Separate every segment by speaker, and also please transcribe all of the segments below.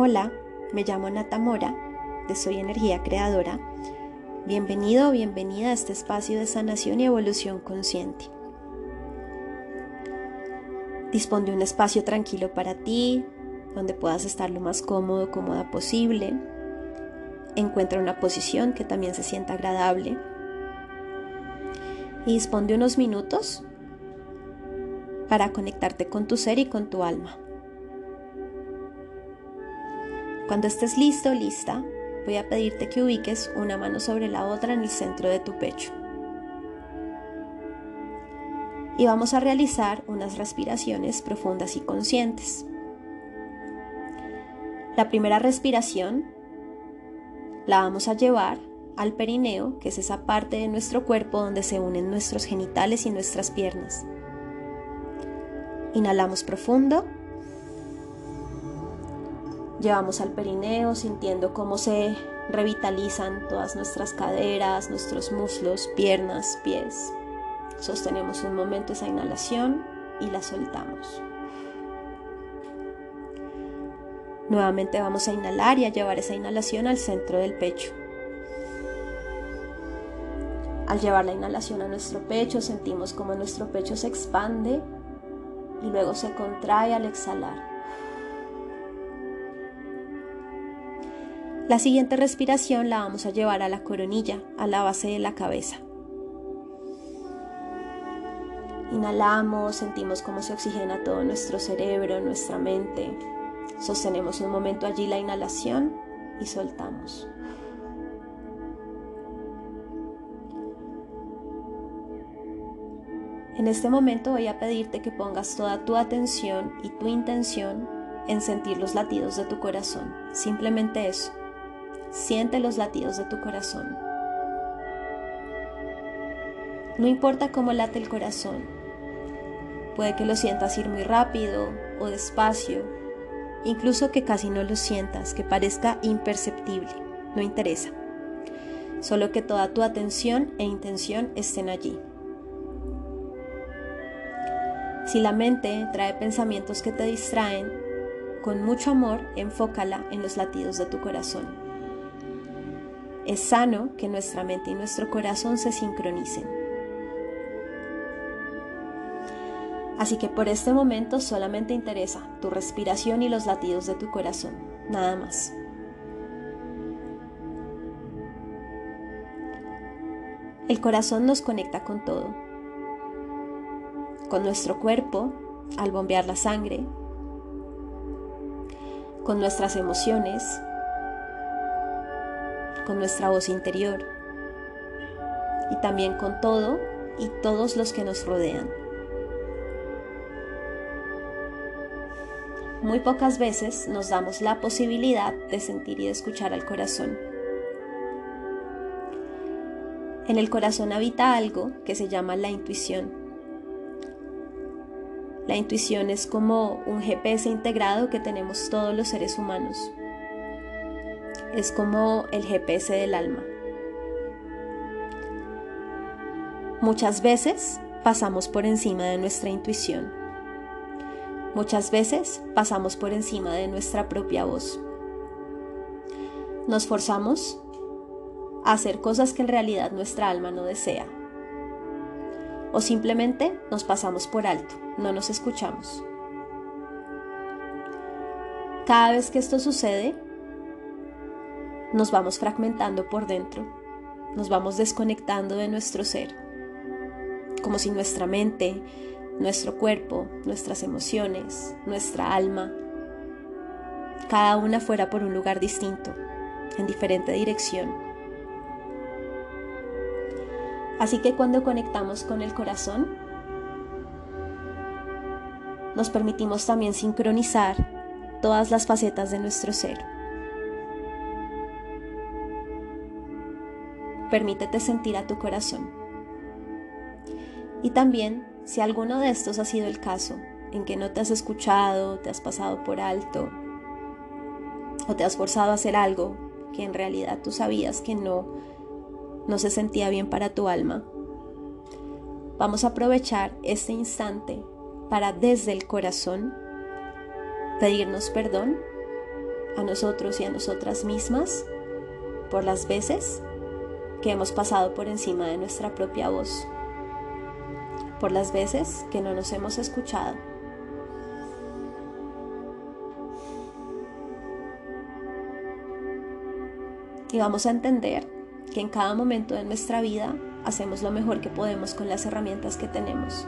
Speaker 1: Hola, me llamo Nata Mora, de Soy Energía Creadora. Bienvenido o bienvenida a este espacio de sanación y evolución consciente. Dispone de un espacio tranquilo para ti, donde puedas estar lo más cómodo, cómoda posible. Encuentra una posición que también se sienta agradable. Y dispone de unos minutos para conectarte con tu ser y con tu alma. Cuando estés listo lista, voy a pedirte que ubiques una mano sobre la otra en el centro de tu pecho. Y vamos a realizar unas respiraciones profundas y conscientes. La primera respiración la vamos a llevar al perineo, que es esa parte de nuestro cuerpo donde se unen nuestros genitales y nuestras piernas. Inhalamos profundo Llevamos al perineo sintiendo cómo se revitalizan todas nuestras caderas, nuestros muslos, piernas, pies. Sostenemos un momento esa inhalación y la soltamos. Nuevamente vamos a inhalar y a llevar esa inhalación al centro del pecho. Al llevar la inhalación a nuestro pecho sentimos como nuestro pecho se expande y luego se contrae al exhalar. La siguiente respiración la vamos a llevar a la coronilla, a la base de la cabeza. Inhalamos, sentimos cómo se oxigena todo nuestro cerebro, nuestra mente. Sostenemos un momento allí la inhalación y soltamos. En este momento voy a pedirte que pongas toda tu atención y tu intención en sentir los latidos de tu corazón. Simplemente eso. Siente los latidos de tu corazón. No importa cómo late el corazón. Puede que lo sientas ir muy rápido o despacio, incluso que casi no lo sientas, que parezca imperceptible. No interesa. Solo que toda tu atención e intención estén allí. Si la mente trae pensamientos que te distraen, con mucho amor enfócala en los latidos de tu corazón. Es sano que nuestra mente y nuestro corazón se sincronicen. Así que por este momento solamente interesa tu respiración y los latidos de tu corazón, nada más. El corazón nos conecta con todo, con nuestro cuerpo al bombear la sangre, con nuestras emociones con nuestra voz interior y también con todo y todos los que nos rodean. Muy pocas veces nos damos la posibilidad de sentir y de escuchar al corazón. En el corazón habita algo que se llama la intuición. La intuición es como un GPS integrado que tenemos todos los seres humanos es como el GPS del alma. Muchas veces pasamos por encima de nuestra intuición. Muchas veces pasamos por encima de nuestra propia voz. Nos forzamos a hacer cosas que en realidad nuestra alma no desea. O simplemente nos pasamos por alto, no nos escuchamos. Cada vez que esto sucede, nos vamos fragmentando por dentro, nos vamos desconectando de nuestro ser, como si nuestra mente, nuestro cuerpo, nuestras emociones, nuestra alma, cada una fuera por un lugar distinto, en diferente dirección. Así que cuando conectamos con el corazón, nos permitimos también sincronizar todas las facetas de nuestro ser. Permítete sentir a tu corazón. Y también, si alguno de estos ha sido el caso, en que no te has escuchado, te has pasado por alto, o te has forzado a hacer algo que en realidad tú sabías que no, no se sentía bien para tu alma, vamos a aprovechar este instante para desde el corazón pedirnos perdón a nosotros y a nosotras mismas por las veces que hemos pasado por encima de nuestra propia voz, por las veces que no nos hemos escuchado. Y vamos a entender que en cada momento de nuestra vida hacemos lo mejor que podemos con las herramientas que tenemos.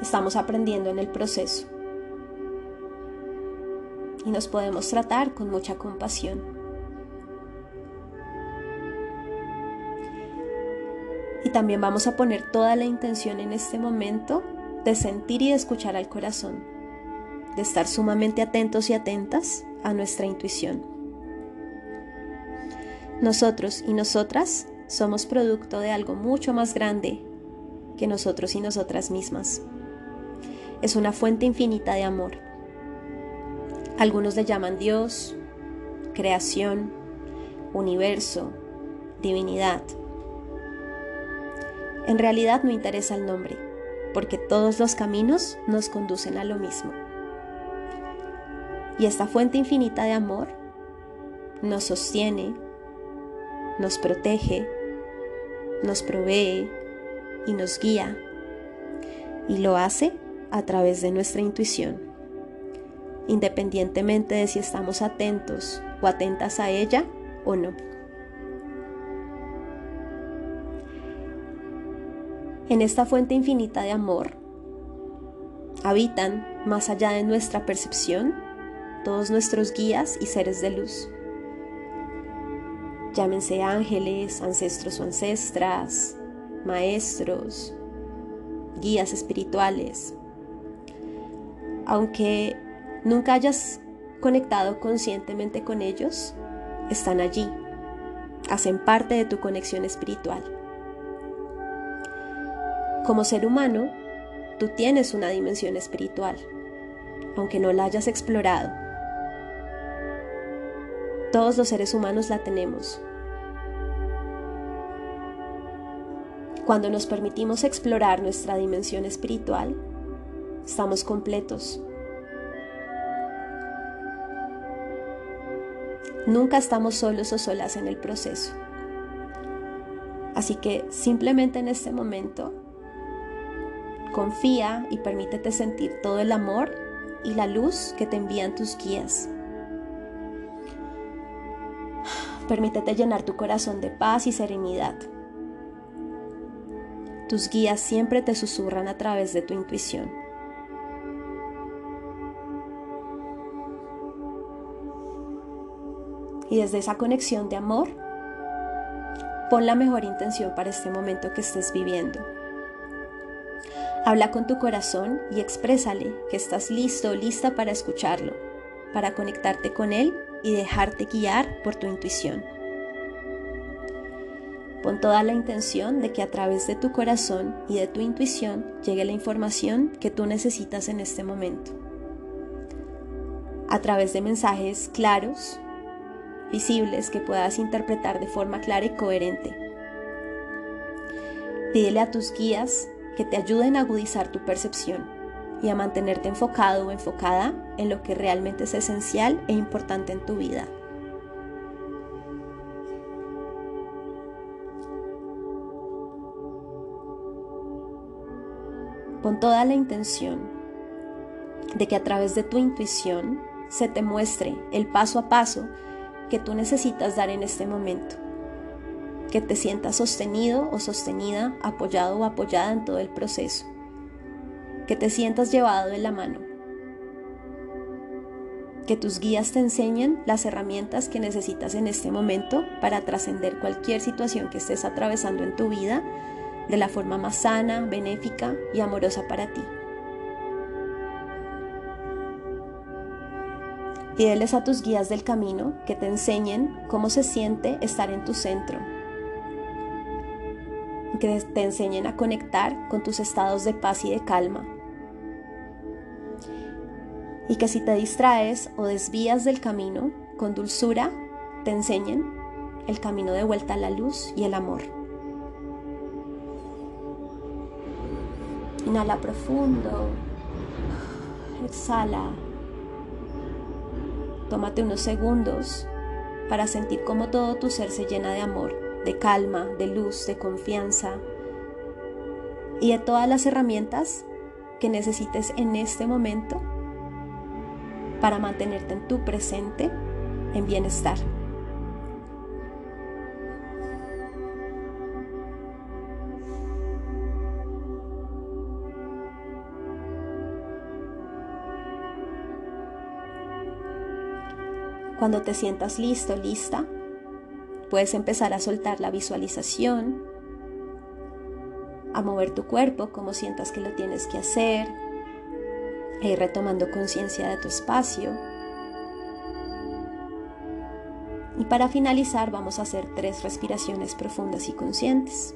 Speaker 1: Estamos aprendiendo en el proceso y nos podemos tratar con mucha compasión. Y también vamos a poner toda la intención en este momento de sentir y de escuchar al corazón, de estar sumamente atentos y atentas a nuestra intuición. Nosotros y nosotras somos producto de algo mucho más grande que nosotros y nosotras mismas. Es una fuente infinita de amor. Algunos le llaman Dios, creación, universo, divinidad. En realidad no interesa el nombre, porque todos los caminos nos conducen a lo mismo. Y esta fuente infinita de amor nos sostiene, nos protege, nos provee y nos guía. Y lo hace a través de nuestra intuición, independientemente de si estamos atentos o atentas a ella o no. En esta fuente infinita de amor habitan, más allá de nuestra percepción, todos nuestros guías y seres de luz. Llámense ángeles, ancestros o ancestras, maestros, guías espirituales. Aunque nunca hayas conectado conscientemente con ellos, están allí, hacen parte de tu conexión espiritual. Como ser humano, tú tienes una dimensión espiritual, aunque no la hayas explorado todos los seres humanos la tenemos. Cuando nos permitimos explorar nuestra dimensión espiritual, estamos completos. Nunca estamos solos o solas en el proceso. Así que simplemente en este momento, confía y permítete sentir todo el amor y la luz que te envían tus guías. Permítete llenar tu corazón de paz y serenidad. Tus guías siempre te susurran a través de tu intuición. Y desde esa conexión de amor, pon la mejor intención para este momento que estés viviendo. Habla con tu corazón y exprésale que estás listo o lista para escucharlo, para conectarte con él y dejarte guiar por tu intuición. Pon toda la intención de que a través de tu corazón y de tu intuición llegue la información que tú necesitas en este momento. A través de mensajes claros, visibles que puedas interpretar de forma clara y coherente. Pídele a tus guías que te ayuden a agudizar tu percepción y a mantenerte enfocado o enfocada en lo que realmente es esencial e importante en tu vida. Con toda la intención de que a través de tu intuición se te muestre el paso a paso que tú necesitas dar en este momento. Que te sientas sostenido o sostenida, apoyado o apoyada en todo el proceso que te sientas llevado de la mano, que tus guías te enseñen las herramientas que necesitas en este momento para trascender cualquier situación que estés atravesando en tu vida de la forma más sana, benéfica y amorosa para ti. Pídeles a tus guías del camino que te enseñen cómo se siente estar en tu centro, que te enseñen a conectar con tus estados de paz y de calma, y que si te distraes o desvías del camino, con dulzura te enseñen el camino de vuelta a la luz y el amor. Inhala profundo, exhala. Tómate unos segundos para sentir cómo todo tu ser se llena de amor, de calma, de luz, de confianza y de todas las herramientas que necesites en este momento para mantenerte en tu presente en bienestar. Cuando te sientas listo, lista, puedes empezar a soltar la visualización, a mover tu cuerpo como sientas que lo tienes que hacer, e ir retomando conciencia de tu espacio. Y para finalizar vamos a hacer tres respiraciones profundas y conscientes.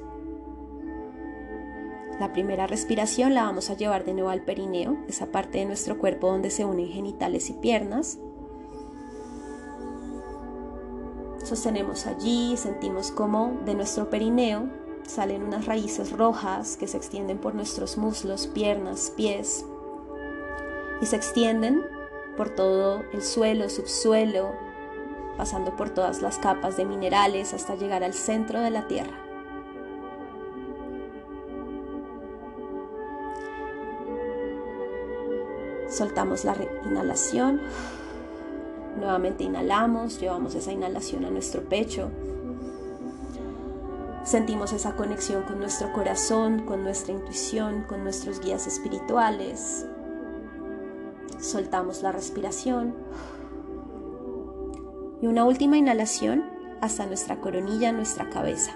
Speaker 1: La primera respiración la vamos a llevar de nuevo al perineo, esa parte de nuestro cuerpo donde se unen genitales y piernas. Sostenemos allí, sentimos como de nuestro perineo salen unas raíces rojas que se extienden por nuestros muslos, piernas, pies y se extienden por todo el suelo, subsuelo, pasando por todas las capas de minerales hasta llegar al centro de la tierra. Soltamos la inhalación Nuevamente inhalamos, llevamos esa inhalación a nuestro pecho. Sentimos esa conexión con nuestro corazón, con nuestra intuición, con nuestros guías espirituales. Soltamos la respiración. Y una última inhalación hasta nuestra coronilla, nuestra cabeza.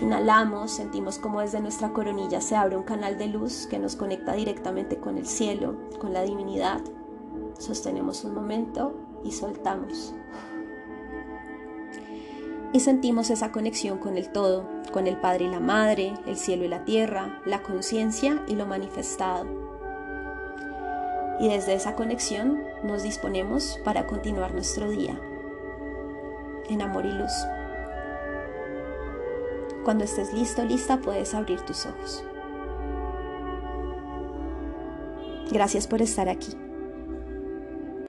Speaker 1: Inhalamos, sentimos como desde nuestra coronilla se abre un canal de luz que nos conecta directamente con el cielo, con la divinidad. Sostenemos un momento y soltamos. Y sentimos esa conexión con el todo, con el Padre y la Madre, el cielo y la tierra, la conciencia y lo manifestado. Y desde esa conexión nos disponemos para continuar nuestro día en amor y luz. Cuando estés listo, lista, puedes abrir tus ojos. Gracias por estar aquí.